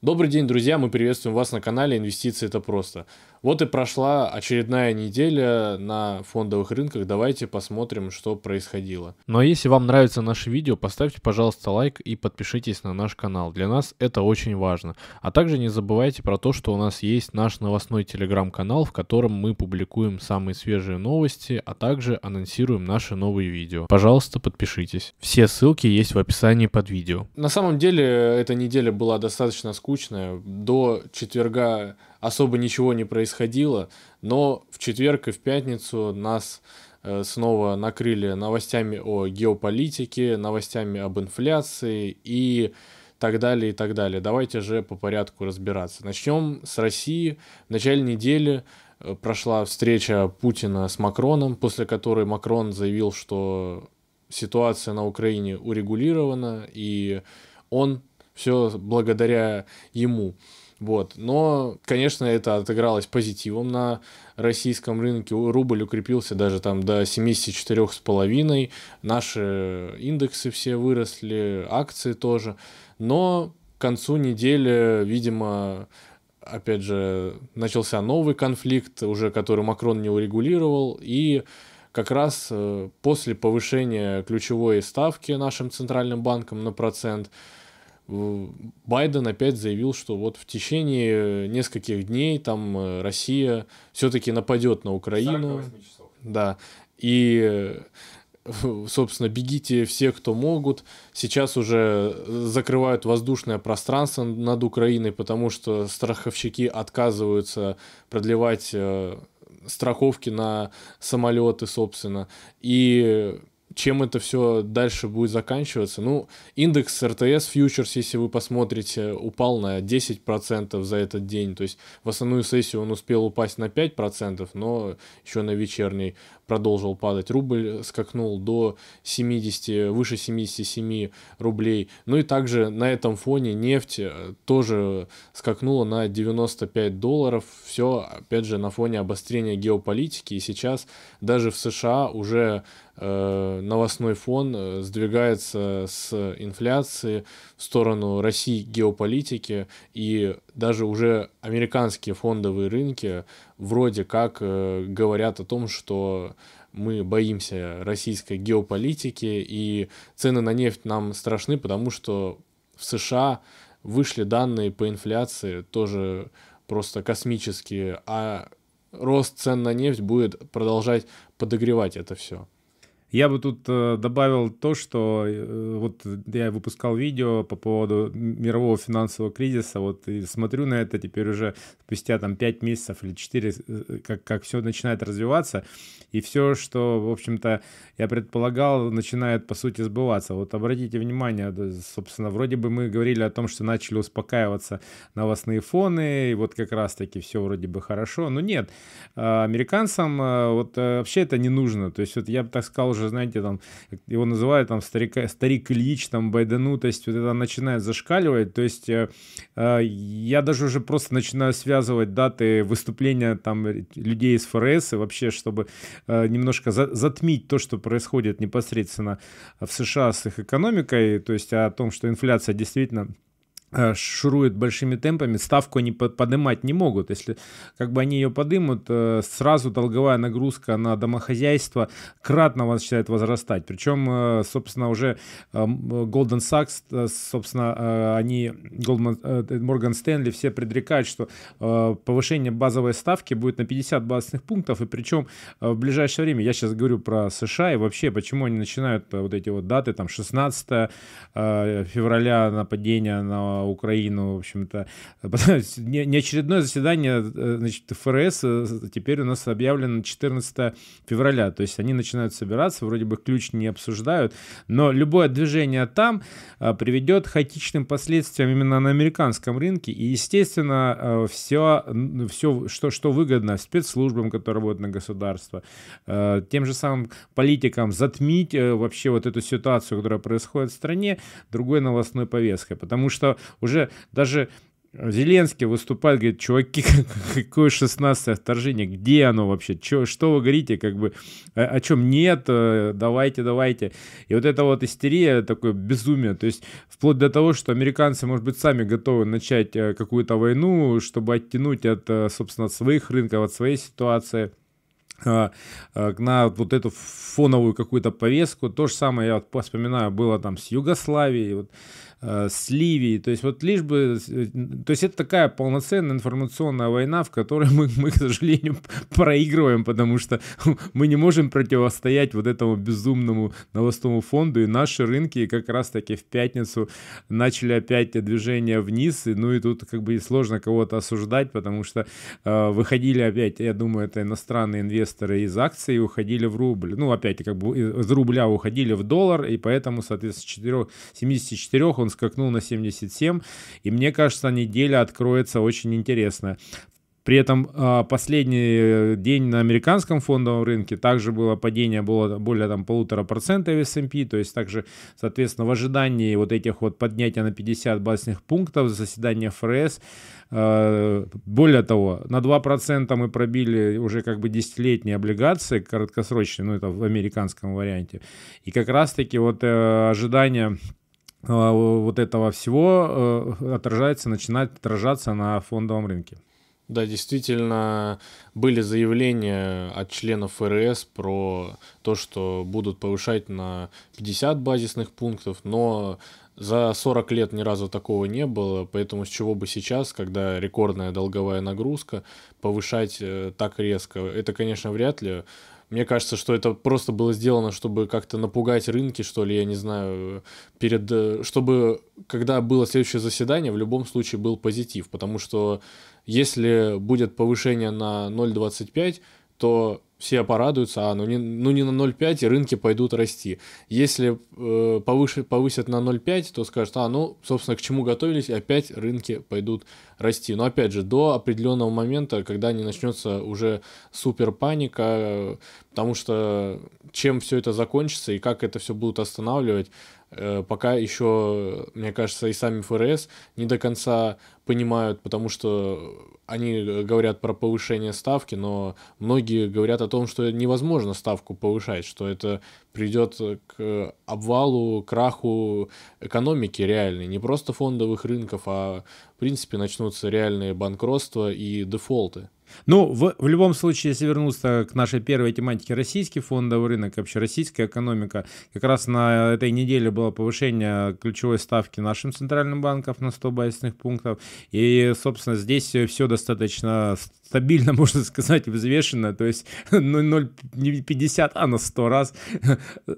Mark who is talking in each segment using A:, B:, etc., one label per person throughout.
A: Добрый день, друзья! Мы приветствуем вас на канале «Инвестиции – это просто». Вот и прошла очередная неделя на фондовых рынках. Давайте посмотрим, что происходило.
B: Ну а если вам нравится наше видео, поставьте, пожалуйста, лайк и подпишитесь на наш канал. Для нас это очень важно. А также не забывайте про то, что у нас есть наш новостной телеграм-канал, в котором мы публикуем самые свежие новости, а также анонсируем наши новые видео. Пожалуйста, подпишитесь. Все ссылки есть в описании под видео.
A: На самом деле, эта неделя была достаточно скучная. До четверга особо ничего не происходило, но в четверг и в пятницу нас э, снова накрыли новостями о геополитике, новостями об инфляции и так далее и так далее. Давайте же по порядку разбираться. Начнем с России. В начале недели э, прошла встреча Путина с Макроном, после которой Макрон заявил, что ситуация на Украине урегулирована, и он все благодаря ему. Вот. Но, конечно, это отыгралось позитивом на российском рынке. Рубль укрепился даже там до 74,5. Наши индексы все выросли, акции тоже. Но к концу недели, видимо, опять же, начался новый конфликт, уже который Макрон не урегулировал. И как раз э, после повышения ключевой ставки нашим центральным банком на процент – Байден опять заявил, что вот в течение нескольких дней там э, Россия все-таки нападет на Украину. Да. И собственно, бегите все, кто могут. Сейчас уже закрывают воздушное пространство над Украиной, потому что страховщики отказываются продлевать э, страховки на самолеты, собственно. И чем это все дальше будет заканчиваться. Ну, индекс РТС фьючерс, если вы посмотрите, упал на 10% за этот день. То есть в основную сессию он успел упасть на 5%, но еще на вечерней продолжил падать. Рубль скакнул до 70, выше 77 рублей. Ну и также на этом фоне нефть э, тоже скакнула на 95 долларов. Все, опять же, на фоне обострения геополитики. И сейчас даже в США уже э, новостной фон э, сдвигается с инфляции сторону России геополитики. И даже уже американские фондовые рынки вроде как э, говорят о том, что мы боимся российской геополитики, и цены на нефть нам страшны, потому что в США вышли данные по инфляции тоже просто космические, а рост цен на нефть будет продолжать подогревать это все.
C: Я бы тут э, добавил то, что э, вот я выпускал видео по поводу мирового финансового кризиса, вот и смотрю на это теперь уже спустя там 5 месяцев или 4, э, как, как все начинает развиваться, и все, что, в общем-то, я предполагал, начинает, по сути, сбываться. Вот обратите внимание, собственно, вроде бы мы говорили о том, что начали успокаиваться новостные фоны, и вот как раз-таки все вроде бы хорошо, но нет, американцам вот вообще это не нужно, то есть вот я бы так сказал, уже, знаете, там, его называют там старика, старик Ильич, там, Байдену, вот это начинает зашкаливать, то есть э, э, я даже уже просто начинаю связывать даты выступления там людей из ФРС и вообще, чтобы э, немножко за, затмить то, что происходит непосредственно в США с их экономикой, то есть о том, что инфляция действительно Э, шурует большими темпами, ставку они поднимать не могут. Если как бы они ее подымут, э, сразу долговая нагрузка на домохозяйство кратно начинает возрастать. Причем, э, собственно, уже Goldman Sachs, собственно, они, Goldman, Morgan Stanley все предрекают, что повышение базовой ставки будет на 50 базисных пунктов, и причем в ближайшее время, я сейчас говорю про США и вообще, почему они начинают вот эти вот даты, там 16 февраля нападения на Украину, в общем-то. Не очередное заседание э, значит, ФРС э, теперь у нас объявлено 14 февраля, то есть они начинают собираться, вроде бы ключ не обсуждают, но любое движение там э, приведет к хаотичным последствиям именно на американском рынке, и, естественно, все, все что, что выгодно спецслужбам, которые работают на государство, тем же самым политикам затмить вообще вот эту ситуацию, которая происходит в стране, другой новостной повесткой, потому что уже даже Зеленский выступает, говорит, чуваки, какое 16 вторжение, где оно вообще, Чё, что вы говорите, как бы, о, о чем нет, э, давайте, давайте. И вот эта вот истерия, такое безумие, то есть вплоть до того, что американцы, может быть, сами готовы начать э, какую-то войну, чтобы оттянуть от, э, собственно, от своих рынков, от своей ситуации на вот эту фоновую какую-то повестку. То же самое, я вот вспоминаю, было там с Югославией, вот, с Ливией. То есть вот лишь бы... Э, то есть это такая полноценная информационная война, в которой мы, мы, к сожалению, проигрываем, потому что мы не можем противостоять вот этому безумному новостному фонду, и наши рынки как раз-таки в пятницу начали опять движение вниз, и, ну и тут как бы сложно кого-то осуждать, потому что э, выходили опять, я думаю, это иностранные инвесторы из акций и уходили в рубль. Ну, опять как бы из рубля уходили в доллар, и поэтому, соответственно, 4, 74 он он скакнул на 77, и мне кажется, неделя откроется очень интересная. При этом а, последний день на американском фондовом рынке также было падение было более там полутора процента в S&P, то есть также, соответственно, в ожидании вот этих вот поднятия на 50 базисных пунктов заседания ФРС, а, более того, на 2% мы пробили уже как бы десятилетние облигации короткосрочные, ну это в американском варианте, и как раз-таки вот э, ожидания вот этого всего э, отражается, начинает отражаться на фондовом рынке.
A: Да, действительно, были заявления от членов ФРС про то, что будут повышать на 50 базисных пунктов, но за 40 лет ни разу такого не было, поэтому с чего бы сейчас, когда рекордная долговая нагрузка, повышать э, так резко, это, конечно, вряд ли. Мне кажется, что это просто было сделано, чтобы как-то напугать рынки, что ли, я не знаю, перед, э, чтобы, когда было следующее заседание, в любом случае был позитив, потому что если будет повышение на 0,25, то все порадуются, а, ну не, ну не на 0,5, и рынки пойдут расти. Если э, повыше, повысят на 0,5, то скажут, а, ну, собственно, к чему готовились, и опять рынки пойдут расти. Но опять же, до определенного момента, когда не начнется уже супер паника, потому что чем все это закончится и как это все будут останавливать, Э, пока еще, мне кажется, и сами ФРС не до конца понимают, потому что они говорят про повышение ставки, но многие говорят о том, что невозможно ставку повышать, что это придет к обвалу, краху экономики реальной, не просто фондовых рынков, а в принципе начнутся реальные банкротства и дефолты.
C: Ну, в, в любом случае, если вернуться к нашей первой тематике, российский фондовый рынок, вообще российская экономика, как раз на этой неделе было повышение ключевой ставки нашим центральным банком на 100 базисных пунктов. И, собственно, здесь все достаточно стабильно, можно сказать, взвешенно, то есть 0,50, а на 100 раз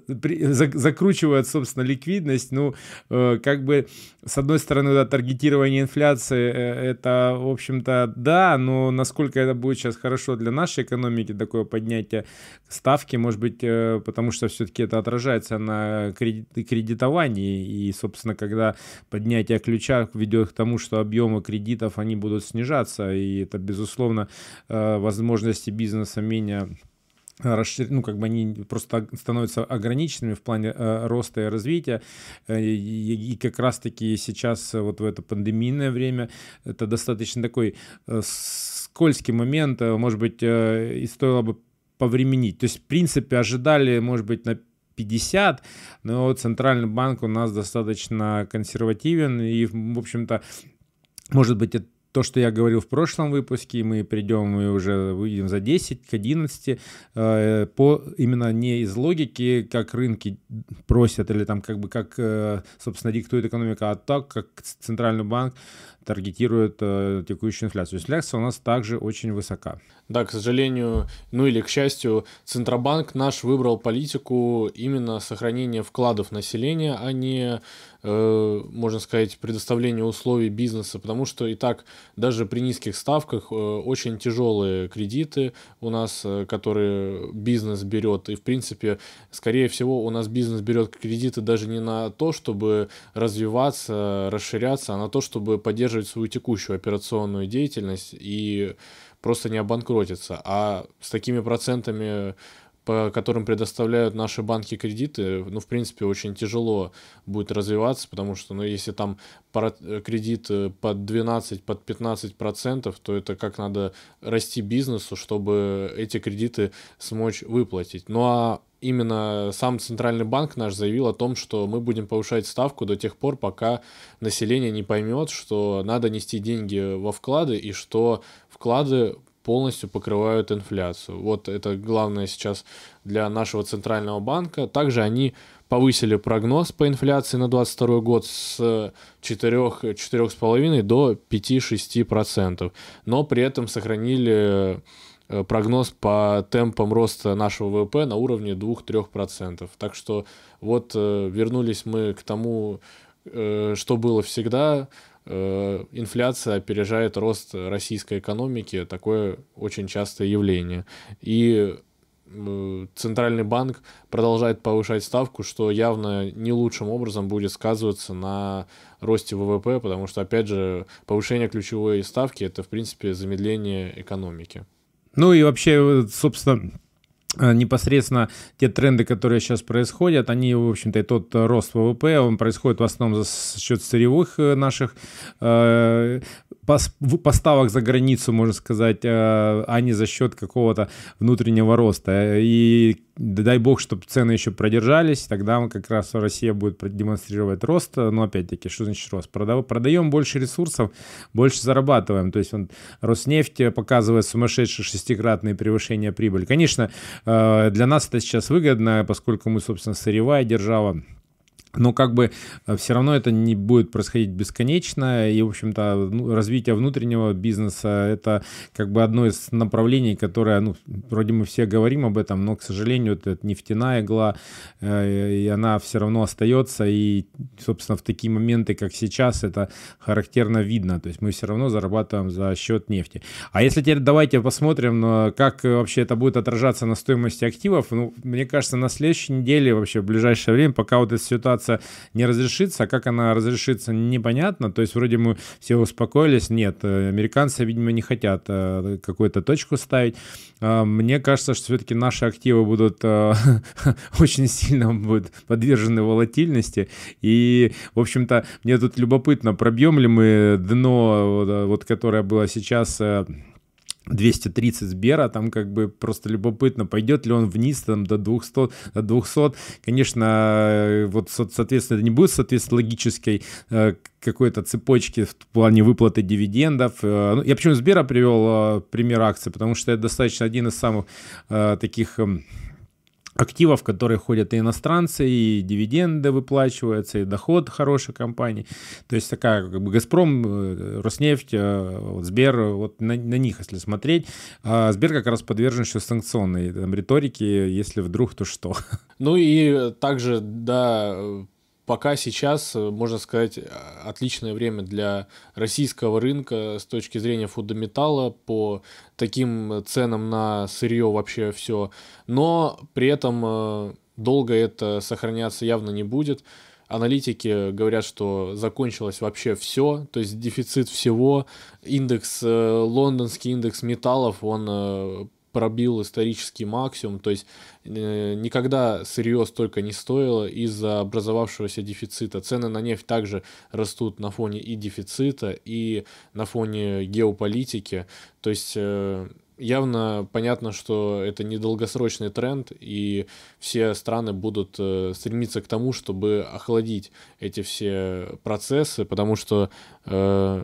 C: закручивает, собственно, ликвидность. Ну, э, как бы, с одной стороны, да, таргетирование инфляции, э, это, в общем-то, да, но насколько это будет сейчас хорошо для нашей экономики, такое поднятие ставки, может быть, э, потому что все-таки это отражается на кредитовании, и, собственно, когда поднятие ключа ведет к тому, что объемы кредитов, они будут снижаться, и это, безусловно, возможности бизнеса менее расшир... ну, как бы они просто становятся ограниченными в плане э, роста и развития. Э, и, как раз-таки сейчас, вот в это пандемийное время, это достаточно такой э, скользкий момент, э, может быть, э, и стоило бы повременить. То есть, в принципе, ожидали, может быть, на 50, но Центральный банк у нас достаточно консервативен, и, в общем-то, может быть, это то, что я говорил в прошлом выпуске, мы придем и уже выйдем за 10 к 11, э, по, именно не из логики, как рынки просят или там как бы как, э, собственно, диктует экономика, а так, как Центральный банк таргетирует э, текущую инфляцию. Инфляция у нас также очень высока.
A: Да, к сожалению, ну или к счастью, Центробанк наш выбрал политику именно сохранения вкладов населения, а не, э, можно сказать, предоставления условий бизнеса, потому что и так даже при низких ставках э, очень тяжелые кредиты у нас, э, которые бизнес берет, и в принципе, скорее всего, у нас бизнес берет кредиты даже не на то, чтобы развиваться, расширяться, а на то, чтобы поддерживать свою текущую операционную деятельность и просто не обанкротиться. А с такими процентами по которым предоставляют наши банки кредиты, ну, в принципе, очень тяжело будет развиваться, потому что, ну, если там кредит э, под 12, под 15 процентов, то это как надо расти бизнесу, чтобы эти кредиты смочь выплатить. Ну, а именно сам Центральный банк наш заявил о том, что мы будем повышать ставку до тех пор, пока население не поймет, что надо нести деньги во вклады и что вклады полностью покрывают инфляцию. Вот это главное сейчас для нашего центрального банка. Также они повысили прогноз по инфляции на 2022 год с 4, 4,5 до 5-6%, но при этом сохранили прогноз по темпам роста нашего ВВП на уровне 2-3%. Так что вот э, вернулись мы к тому, э, что было всегда, Э, инфляция опережает рост российской экономики, такое очень частое явление. И э, Центральный банк продолжает повышать ставку, что явно не лучшим образом будет сказываться на росте ВВП, потому что, опять же, повышение ключевой ставки – это, в принципе, замедление экономики.
C: Ну и вообще, собственно, непосредственно те тренды, которые сейчас происходят, они, в общем-то, и тот рост ВВП, он происходит в основном за счет сырьевых э, наших э, поставок за границу, можно сказать, а не за счет какого-то внутреннего роста. И дай бог, чтобы цены еще продержались, тогда как раз Россия будет демонстрировать рост. Но опять-таки, что значит рост? Продаем больше ресурсов, больше зарабатываем. То есть он, Роснефть показывает сумасшедшие шестикратные превышения прибыли. Конечно, для нас это сейчас выгодно, поскольку мы, собственно, сырьевая держава, но как бы э, все равно это не будет происходить бесконечно, и, в общем-то, ну, развитие внутреннего бизнеса – это как бы одно из направлений, которое, ну, вроде мы все говорим об этом, но, к сожалению, это нефтяная игла, э, и она все равно остается, и, собственно, в такие моменты, как сейчас, это характерно видно, то есть мы все равно зарабатываем за счет нефти. А если теперь давайте посмотрим, э, как вообще это будет отражаться на стоимости активов, ну, мне кажется, на следующей неделе, вообще в ближайшее время, пока вот эта ситуация ситуация не разрешится, а как она разрешится, непонятно. То есть вроде мы все успокоились, нет, э, американцы, видимо, не хотят э, какую-то точку ставить. А, мне кажется, что все-таки наши активы будут э, очень сильно будут подвержены волатильности. И, в общем-то, мне тут любопытно, пробьем ли мы дно, вот, которое было сейчас 230 Сбера, там как бы просто любопытно, пойдет ли он вниз там до 200, до 200. Конечно, э, вот, соответственно, это не будет, соответственно, логической э, какой-то цепочки в плане выплаты дивидендов. Э, ну, я почему Сбера привел пример акции, потому что это достаточно один из самых таких активов, которые ходят и иностранцы, и дивиденды выплачиваются, и доход хорошей компании. То есть такая как бы «Газпром», э, «Роснефть», э, Сбер, вот на, на них, если смотреть. А Сбер как раз подвержен еще санкционной там, риторике, если вдруг, то что.
A: Ну и также, да, пока сейчас, э, можно сказать, э, отличное время для российского рынка с точки зрения фундаментала по таким ценам на сырье вообще все. Но при этом э, долго это сохраняться явно не будет. Аналитики говорят, что закончилось вообще все, то есть дефицит всего. Индекс, лондонский индекс металлов, он пробил исторический максимум, то есть э, никогда сырье столько не стоило из-за образовавшегося дефицита. Цены на нефть также растут на фоне и дефицита, и на фоне геополитики. То есть э, явно понятно, что это недолгосрочный тренд, и все страны будут э, стремиться к тому, чтобы охладить эти все процессы, потому что э,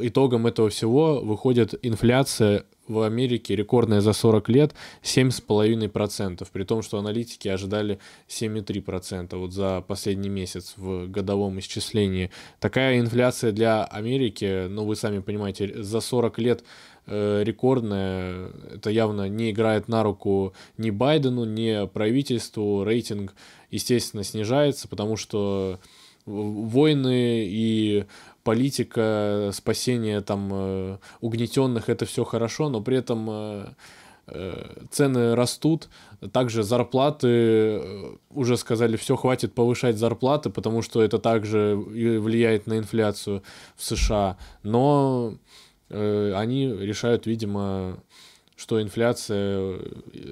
A: итогом этого всего выходит инфляция в Америке рекордная за 40 лет 7,5%, при том, что аналитики ожидали 7,3% вот за последний месяц в годовом исчислении. Такая инфляция для Америки, ну вы сами понимаете, за 40 лет э, рекордная, это явно не играет на руку ни Байдену, ни правительству, рейтинг, естественно, снижается, потому что войны и политика спасения там э, угнетенных, это все хорошо, но при этом э, э, цены растут, также зарплаты, уже сказали, все, хватит повышать зарплаты, потому что это также влияет на инфляцию в США, но они решают, видимо, что инфляция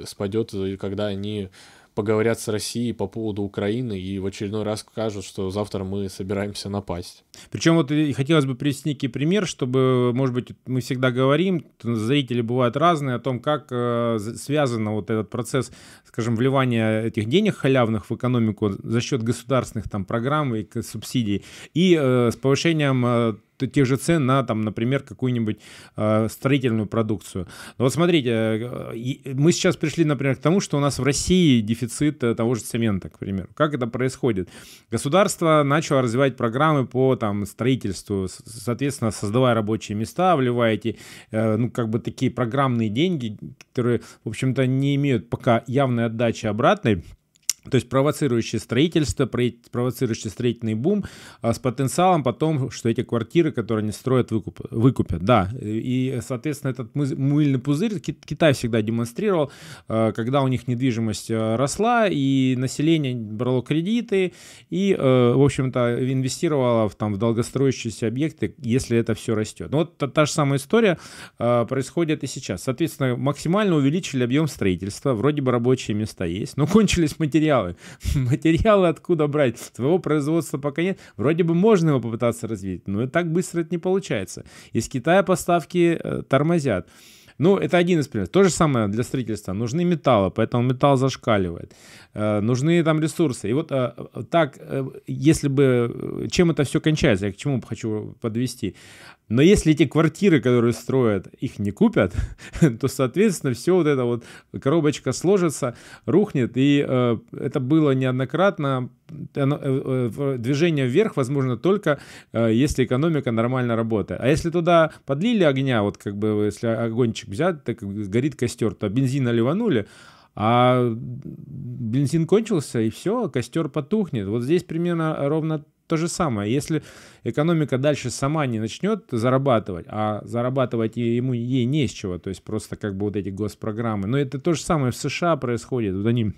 A: спадет, когда они поговорят с Россией по поводу Украины и в очередной раз скажут, что завтра мы собираемся напасть.
C: Причем вот хотелось бы привести некий пример, чтобы, может быть, мы всегда говорим, зрители бывают разные, о том, как э, связан вот этот процесс, скажем, вливания этих денег халявных в экономику за счет государственных там программ и субсидий и э, с повышением э, тех же цен на, там, например, какую-нибудь э, строительную продукцию. Но вот смотрите, э, мы сейчас пришли, например, к тому, что у нас в России дефицит э, того же цемента, к примеру. Как это происходит? Государство начало развивать программы по там, строительству, соответственно, создавая рабочие места, вливая эти, э, ну, как бы такие программные деньги, которые, в общем-то, не имеют пока явной отдачи обратной, то есть провоцирующее строительство, провоцирующий строительный бум а с потенциалом потом, что эти квартиры, которые они строят, выкуп, выкупят. Да, и, соответственно, этот мыльный пузырь Китай всегда демонстрировал, а, когда у них недвижимость а, росла, и население брало кредиты, и, в общем-то, инвестировало в, там, в долгостроящиеся объекты, если это все растет. Ну, вот та, та же самая история происходит и сейчас. Соответственно, максимально увеличили объем строительства, вроде бы рабочие места есть, но кончились материалы материалы. Материалы откуда брать? Своего производства пока нет. Вроде бы можно его попытаться развить, но и так быстро это не получается. Из Китая поставки э, тормозят. Ну, это один из примеров. То же самое для строительства. Нужны металлы, поэтому металл зашкаливает. Э, нужны там ресурсы. И вот э, так, если бы... Чем это все кончается? Я к чему хочу подвести? Но если эти квартиры, которые строят, их не купят, то, соответственно, все вот это вот коробочка сложится, рухнет. И э, это было неоднократно. Оно, э, э, движение вверх возможно только э, если экономика нормально работает. А если туда подлили огня, вот как бы если огончик взять, так горит костер, то бензина ливанули, а бензин кончился, и все, костер потухнет. Вот здесь примерно ровно то же самое. Если экономика дальше сама не начнет зарабатывать, а зарабатывать ему ей не с чего, то есть просто как бы вот эти госпрограммы. Но это то же самое в США происходит. Вот они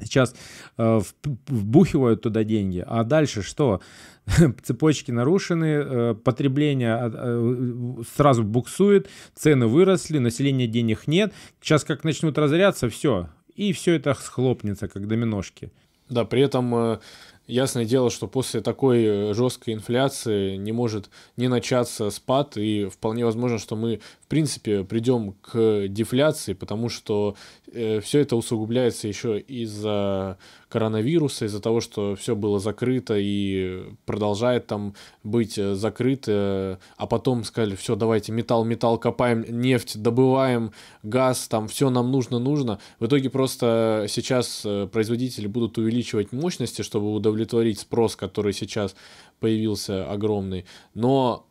C: сейчас э, вбухивают туда деньги, а дальше что? Цепочки нарушены, э, потребление э, сразу буксует, цены выросли, населения денег нет. Сейчас как начнут разоряться, все, и все это схлопнется, как доминошки.
A: Да, при этом Ясное дело, что после такой э, жесткой инфляции не может не начаться спад, и вполне возможно, что мы, в принципе, придем к дефляции, потому что э, все это усугубляется еще из-за коронавируса, из-за того, что все было закрыто и продолжает там быть э, закрыто, а потом сказали, все, давайте металл, металл копаем, нефть добываем, газ, там все нам нужно, нужно. В итоге просто сейчас э, производители будут увеличивать мощности, чтобы удовлетворить спрос, который сейчас появился огромный, но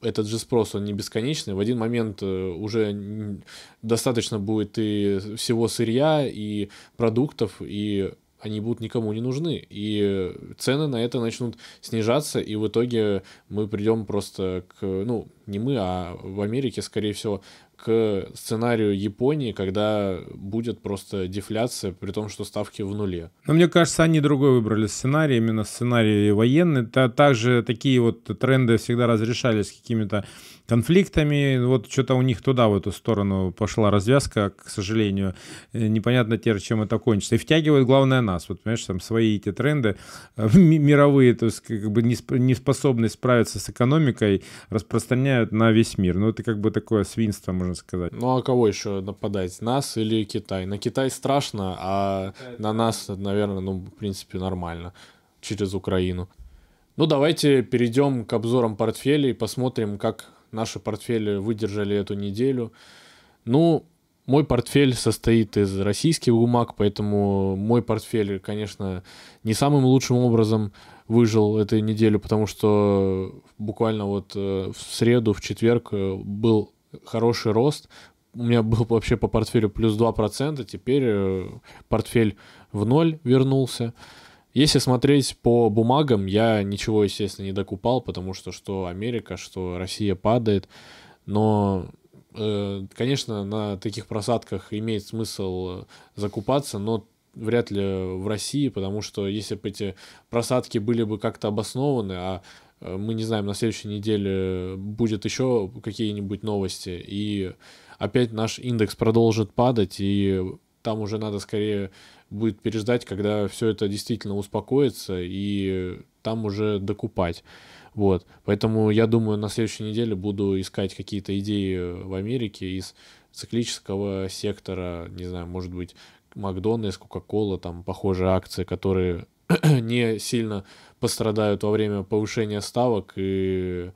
A: этот же спрос, он не бесконечный. В один момент э, уже достаточно будет и всего сырья, и продуктов, и они будут никому не нужны. И цены на это начнут снижаться, и в итоге мы придем просто к, ну, не мы, а в Америке, скорее всего, к сценарию Японии, когда будет просто дефляция, при том, что ставки в нуле.
C: Но мне кажется, они другой выбрали сценарий, именно сценарий военный. Также такие вот тренды всегда разрешались какими-то конфликтами. Вот что-то у них туда, в эту сторону пошла развязка, к сожалению. Э, непонятно теперь, чем это кончится. И втягивают, главное, нас. Вот, понимаешь, там свои эти тренды э, мировые, то есть как бы не способны справиться с экономикой, распространяют на весь мир. Ну, это как бы такое свинство, можно сказать.
A: Ну, а кого еще нападать? Нас или Китай? На Китай страшно, а на нас, наверное, ну, в принципе, нормально. Через Украину. Ну, давайте перейдем к обзорам портфелей, посмотрим, как наши портфели выдержали эту неделю. Ну, мой портфель состоит из российских бумаг, поэтому мой портфель, конечно, не самым лучшим образом выжил эту неделю, потому что буквально вот э, в среду, в четверг э, был хороший рост. У меня был вообще по портфелю плюс 2%, теперь э, портфель в ноль вернулся. Если смотреть по бумагам, я ничего, естественно, не докупал, потому что что Америка, что Россия падает. Но, э, конечно, на таких просадках имеет смысл закупаться, но вряд ли в России, потому что если бы эти просадки были бы как-то обоснованы, а э, мы не знаем, на следующей неделе будет еще какие-нибудь новости, и опять наш индекс продолжит падать, и там уже надо скорее будет переждать, когда все это действительно успокоится, и там уже докупать. Вот. Поэтому я думаю, на следующей неделе буду искать какие-то идеи в Америке из циклического сектора, не знаю, может быть, Макдональдс, Кока-Кола, там похожие акции, которые не сильно пострадают во время повышения ставок и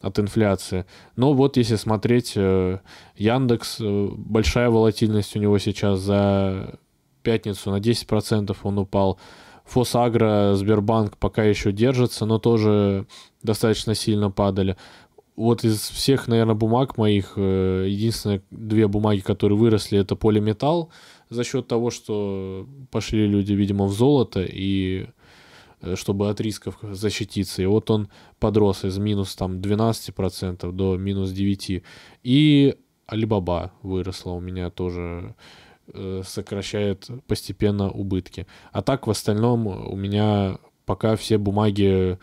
A: от инфляции. Но вот если смотреть, э, Яндекс, э, большая волатильность у него сейчас за пятницу на 10% он упал. Фосагро, Сбербанк пока еще держится, но тоже достаточно сильно падали. Вот из всех, наверное, бумаг моих, э, единственные две бумаги, которые выросли, это полиметалл, за счет того, что пошли люди, видимо, в золото, и чтобы от рисков защититься. И вот он подрос из минус там 12% до минус 9%. И Alibaba выросла у меня тоже Э, сокращает постепенно убытки. А так в остальном у меня пока все бумаги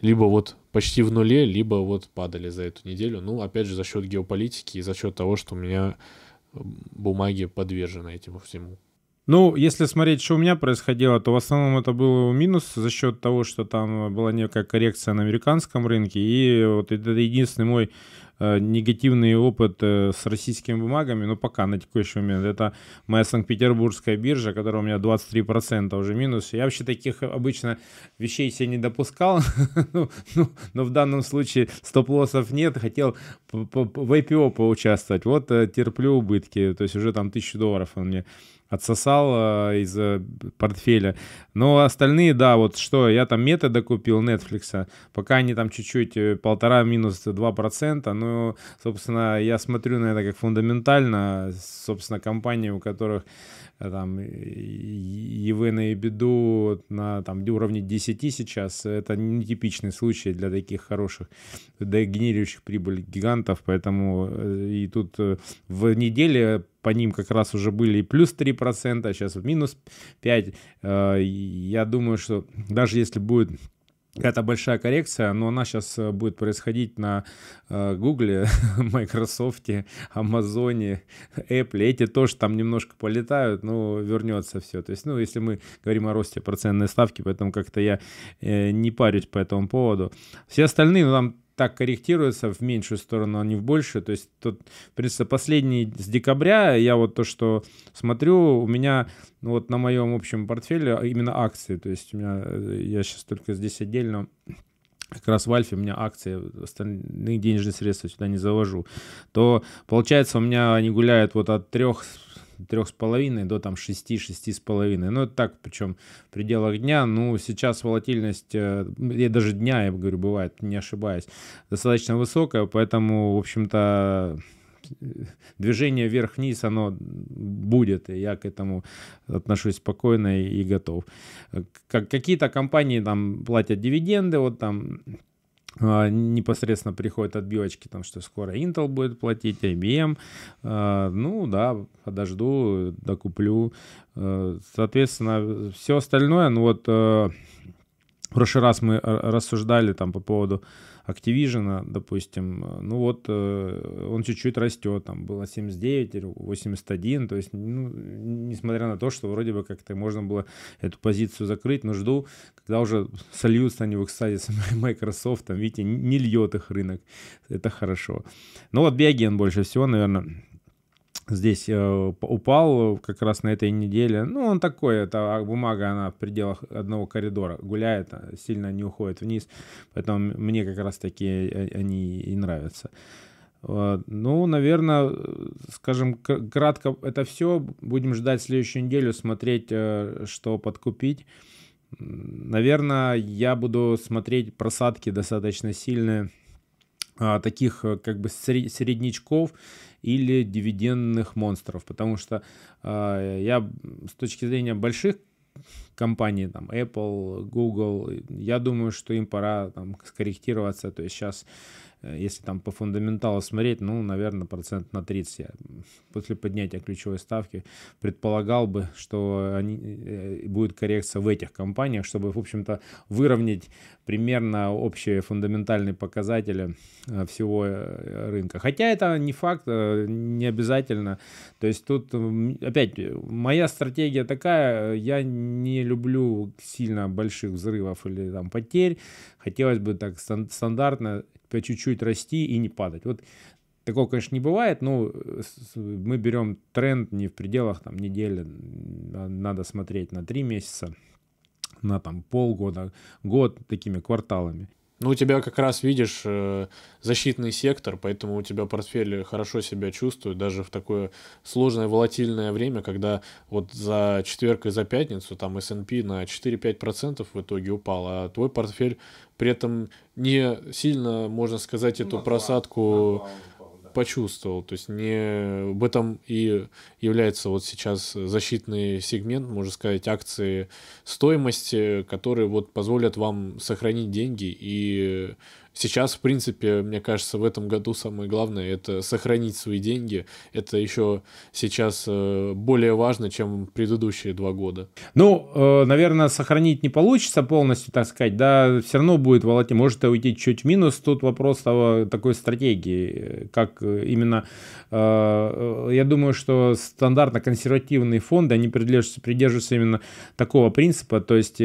A: либо вот почти в нуле, либо вот падали за эту неделю. Ну, опять же, за счет геополитики и за счет того, что у меня бумаги подвержены этому всему.
C: Ну, если смотреть, что у меня происходило, то в основном это был минус за счет того, что там была некая коррекция на американском рынке. И вот это единственный мой Э, негативный опыт э, с российскими бумагами, ну, пока на текущий момент, это моя Санкт-Петербургская биржа, которая у меня 23% уже минус. Я вообще таких обычно вещей себе не допускал, ну, ну, но в данном случае стоп-лоссов нет, хотел в IPO поучаствовать. Вот э, терплю убытки, то есть уже там 1000 долларов он мне отсосал э, из э, портфеля. Но остальные, да, вот что, я там метода купил Netflix, пока они там чуть-чуть э, полтора минус два процента, ну, собственно, я смотрю на это как фундаментально, собственно, компании, у которых там ЕВ на беду на там уровне 10 сейчас, это нетипичный случай для таких хороших, генерирующих прибыль гигантов, поэтому и тут в неделе по ним как раз уже были и плюс 3%, а сейчас минус 5%. Э, я думаю, что даже если будет какая-то большая коррекция, но она сейчас э, будет происходить на э, Microsoft, Amazon, Apple. Эти тоже там немножко полетают, но вернется все. То есть, ну, если мы говорим о росте процентной ставки, поэтому как-то я не парюсь по этому поводу. Все остальные, ну, там так корректируется в меньшую сторону, а не в большую. То есть тут, в принципе, последний с декабря я вот то, что смотрю, у меня ну, вот на моем общем портфеле именно акции. То есть у меня, э, я сейчас только здесь отдельно как раз в Альфе у меня акции, остальные денежные средства сюда не завожу, то получается у меня они гуляют вот от трех трех с половиной до там шести, шести с половиной. Ну, это так, причем в пределах дня. Ну, сейчас волатильность, э, я даже дня, я говорю, бывает, не ошибаюсь, достаточно высокая, поэтому, в общем-то, движение вверх-вниз, оно будет, и я к этому отношусь спокойно и готов. Как, какие-то компании там платят дивиденды, вот там непосредственно приходят отбивочки, там, что скоро Intel будет платить, IBM. А, ну да, подожду, докуплю. А, соответственно, все остальное, ну вот в прошлый раз мы рассуждали там по поводу Activision, допустим, ну вот э, он чуть-чуть растет, там было 79 или 81, то есть, ну, несмотря на то, что вроде бы как-то можно было эту позицию закрыть, но жду, когда уже сольются они в экстазе с Microsoft, там, видите, не льет их рынок, это хорошо. Ну вот Биоген больше всего, наверное, здесь э, упал как раз на этой неделе. Ну, он такой, это а, бумага, она в пределах одного коридора гуляет, а, сильно не уходит вниз, поэтому мне как раз таки э, они и нравятся. Ну, наверное, скажем, кратко это все. Будем ждать следующую неделю, смотреть, э, что подкупить. Наверное, я буду смотреть просадки достаточно сильные таких как бы среднячков или дивидендных монстров, потому что э, я с точки зрения больших компаний, там, Apple, Google, я думаю, что им пора там скорректироваться, то есть сейчас э, если там по фундаменталу смотреть, ну, наверное, процент на 30 я после поднятия ключевой ставки предполагал бы, что они, э, будет коррекция в этих компаниях, чтобы, в общем-то, выровнять примерно общие фундаментальные показатели э, всего э, рынка. Хотя это не факт, э, не обязательно. То есть тут, опять, моя стратегия такая, я не люблю сильно больших взрывов или там потерь. Хотелось бы так стандартно по чуть-чуть расти и не падать. Вот Такого, конечно, не бывает, но мы берем тренд не в пределах там, недели, а надо смотреть на три месяца, на там полгода, год такими кварталами.
A: Ну, у тебя как раз, видишь, э, защитный сектор, поэтому у тебя портфель хорошо себя чувствует, даже в такое сложное, волатильное время, когда вот за четверг и за пятницу там S&P на 4-5% в итоге упал, а твой портфель при этом не сильно, можно сказать, эту ну, просадку почувствовал. То есть не в этом и является вот сейчас защитный сегмент, можно сказать, акции стоимости, которые вот позволят вам сохранить деньги и Сейчас, в принципе, мне кажется, в этом году самое главное это сохранить свои деньги. Это еще сейчас э, более важно, чем предыдущие два года.
C: Ну, э, наверное, сохранить не получится полностью, так сказать, да, все равно будет волатиль, может уйти чуть в минус. Тут вопрос того, такой стратегии, как именно, э, я думаю, что стандартно консервативные фонды, они придерживаются именно такого принципа, то есть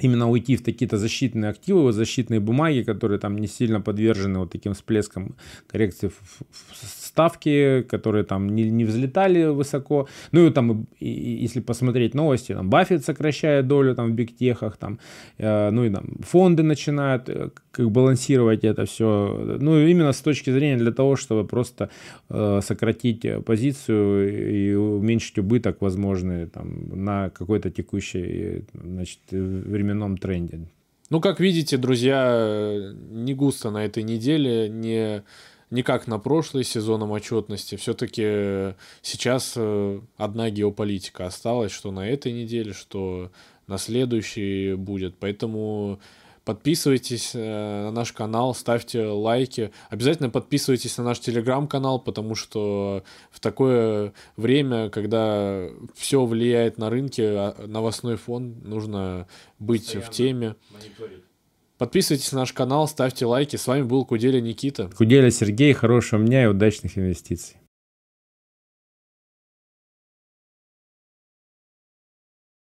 C: именно уйти в какие-то защитные активы, вот защитные бумаги, которые там не сильно подвержены вот таким всплескам коррекции ставки, которые там не, не взлетали высоко. Ну и там, и, если посмотреть новости, там Баффет сокращает долю там в бигтехах, там, э, ну и там фонды начинают э, как балансировать это все. Ну именно с точки зрения для того, чтобы просто э, сократить позицию и уменьшить убыток возможный там на какой-то текущей значит, временном тренде.
A: Ну, как видите, друзья, не густо на этой неделе, не не как на прошлый сезоном отчетности. Все-таки сейчас э, одна геополитика осталась, что на этой неделе, что на следующей будет. Поэтому подписывайтесь э, на наш канал, ставьте лайки. Обязательно подписывайтесь на наш телеграм-канал, потому что в такое время, когда все влияет на рынке, а, новостной фон, нужно быть Постоянно в теме. Мониторить. Подписывайтесь на наш канал, ставьте лайки. С вами был Куделя Никита.
C: Куделя Сергей. Хорошего дня и удачных инвестиций.